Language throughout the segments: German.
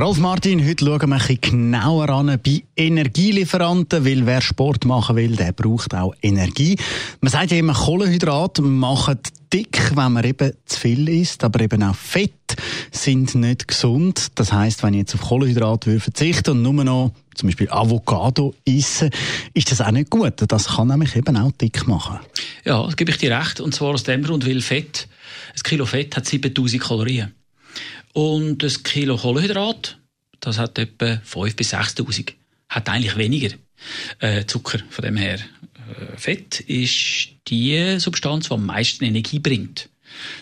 Rolf Martin, heute schauen wir ein bisschen genauer an bei Energielieferanten, weil wer Sport machen will, der braucht auch Energie. Man sagt ja immer, Kohlenhydrate machen dick, wenn man eben zu viel isst, aber eben auch Fett sind nicht gesund. Das heißt, wenn ich jetzt auf Kohlenhydrate verzichte und nur noch zum Beispiel Avocado esse, ist das auch nicht gut. Das kann nämlich eben auch dick machen. Ja, das gebe ich dir recht. Und zwar aus dem Grund, weil Fett, ein Kilo Fett hat 7000 Kalorien. Und ein Kilo Kohlenhydrat, das hat etwa 5.000 bis 6.000. Hat eigentlich weniger äh, Zucker von dem her. Äh, Fett ist die Substanz, die am meisten Energie bringt.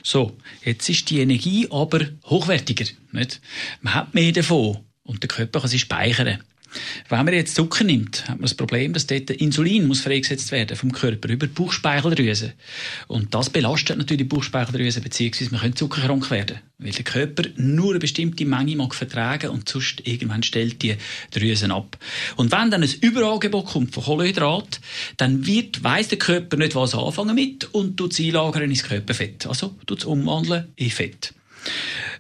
So, jetzt ist die Energie aber hochwertiger. Nicht? Man hat mehr davon und der Körper kann sie speichern. Wenn man jetzt Zucker nimmt, hat man das Problem, dass dort Insulin muss freigesetzt werden vom Körper über die Bauchspeicheldrüse. Und das belastet natürlich die Bauchspeicheldrüse, beziehungsweise man könnte zuckerkrank werden. Weil der Körper nur eine bestimmte Menge mag vertragen und sonst irgendwann stellt die Drüsen ab. Und wenn dann ein Überangebot kommt von Kohlenhydrat, dann wird, weiss der Körper nicht, was anfangen mit und tut es einlagern ins Körperfett. Also tut es umwandeln in Fett.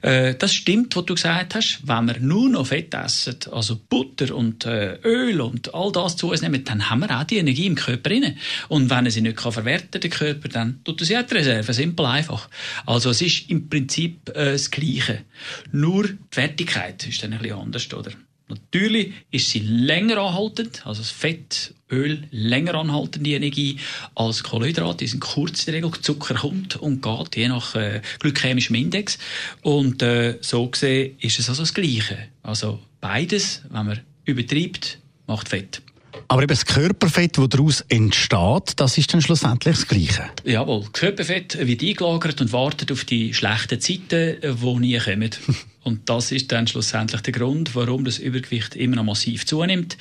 Äh, das stimmt, was du gesagt hast. Wenn wir nur noch Fett essen, also Butter und äh, Öl und all das zu uns nehmen, dann haben wir auch die Energie im Körper drin. Und wenn er sie nicht kann verwerten der Körper, dann tut er sie auch die Reserve. Simpel einfach. Also es ist im Prinzip äh, das Gleiche. Nur die Wertigkeit ist dann ein bisschen anders, oder? Natürlich ist sie länger anhaltend, also das Fett, Öl länger anhaltende Energie als Kohlenhydrate. Die sind kurz in der Regel. Zucker kommt und geht, je nach äh, glykämischem Index. Und äh, so gesehen ist es also das Gleiche. Also beides, wenn man übertreibt, macht Fett. Aber eben das Körperfett, das daraus entsteht, das ist dann schlussendlich das Gleiche. Jawohl, das Körperfett wird eingelagert und wartet auf die schlechten Zeiten, die nie kommen. Und das ist dann schlussendlich der Grund, warum das Übergewicht immer noch massiv zunimmt.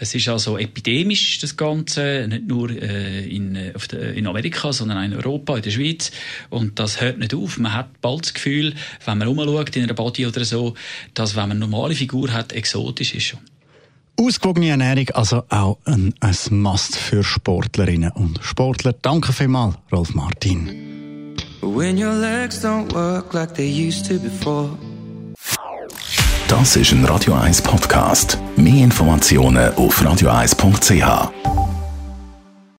Es ist also epidemisch, das Ganze, nicht nur äh, in, äh, in Amerika, sondern auch in Europa, in der Schweiz. Und das hört nicht auf. Man hat bald das Gefühl, wenn man rumschaut in einer Body oder so, dass wenn man eine normale Figur hat, exotisch ist schon. Ausgewogene Ernährung, also auch ein, ein Must für Sportlerinnen und Sportler. Danke vielmals, Rolf Martin. When your legs don't work like they used to before. Das ist ein Radio 1 Podcast. Mehr Informationen auf radio1.ch.